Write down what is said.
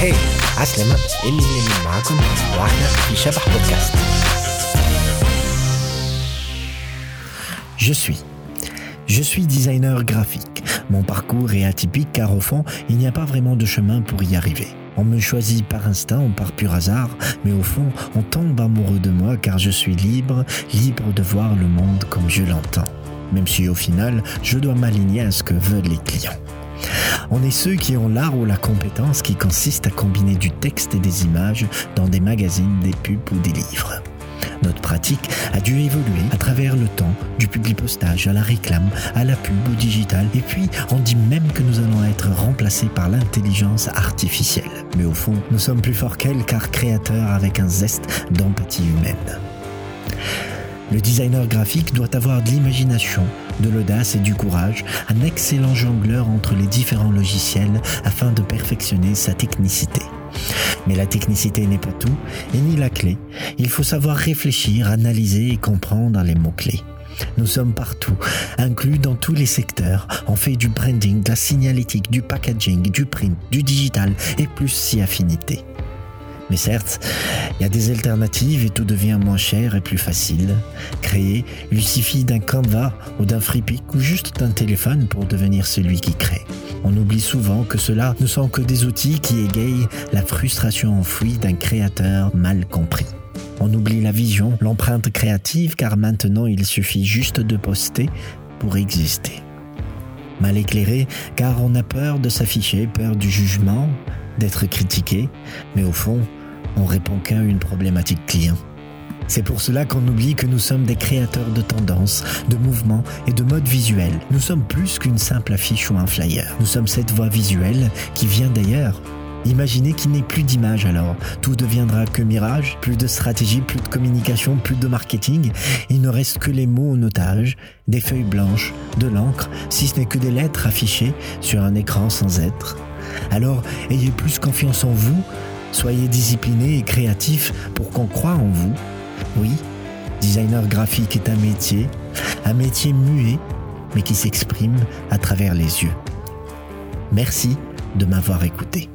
هاي عسلامة إني من معكم وإحنا في شبح بودكاست Je suis. Je suis designer graphique. Mon parcours est atypique car au fond, il n'y a pas vraiment de chemin pour y arriver. On me choisit par instinct ou par pur hasard, mais au fond, on tombe amoureux de moi car je suis libre, libre de voir le monde comme je l'entends. Même si au final, je dois m'aligner à ce que veulent les clients. On est ceux qui ont l'art ou la compétence qui consiste à combiner du texte et des images dans des magazines, des pubs ou des livres. Notre pratique a dû évoluer à travers le temps, du public postage à la réclame, à la pub au digital, et puis on dit même que nous allons être remplacés par l'intelligence artificielle. Mais au fond, nous sommes plus forts qu'elle car créateurs avec un zeste d'empathie humaine. Le designer graphique doit avoir de l'imagination, de l'audace et du courage, un excellent jongleur entre les différents logiciels afin de perfectionner sa technicité. Mais la technicité n'est pas tout, et ni la clé. Il faut savoir réfléchir, analyser et comprendre les mots-clés. Nous sommes partout, inclus dans tous les secteurs. On fait du branding, de la signalétique, du packaging, du print, du digital et plus si affinité. Mais certes, il y a des alternatives et tout devient moins cher et plus facile. Créer, il suffit d'un Canva ou d'un FreePic ou juste d'un téléphone pour devenir celui qui crée. On oublie souvent que cela ne sont que des outils qui égayent la frustration enfouie d'un créateur mal compris. On oublie la vision, l'empreinte créative car maintenant il suffit juste de poster pour exister. Mal éclairé car on a peur de s'afficher, peur du jugement, d'être critiqué, mais au fond, on répond qu'à une problématique client. C'est pour cela qu'on oublie que nous sommes des créateurs de tendances, de mouvements et de modes visuels. Nous sommes plus qu'une simple affiche ou un flyer. Nous sommes cette voix visuelle qui vient d'ailleurs. Imaginez qu'il n'y ait plus d'image alors. Tout deviendra que mirage, plus de stratégie, plus de communication, plus de marketing. Il ne reste que les mots en otage, des feuilles blanches, de l'encre, si ce n'est que des lettres affichées sur un écran sans être. Alors, ayez plus confiance en vous, soyez discipliné et créatif pour qu'on croie en vous. Oui, designer graphique est un métier, un métier muet, mais qui s'exprime à travers les yeux. Merci de m'avoir écouté.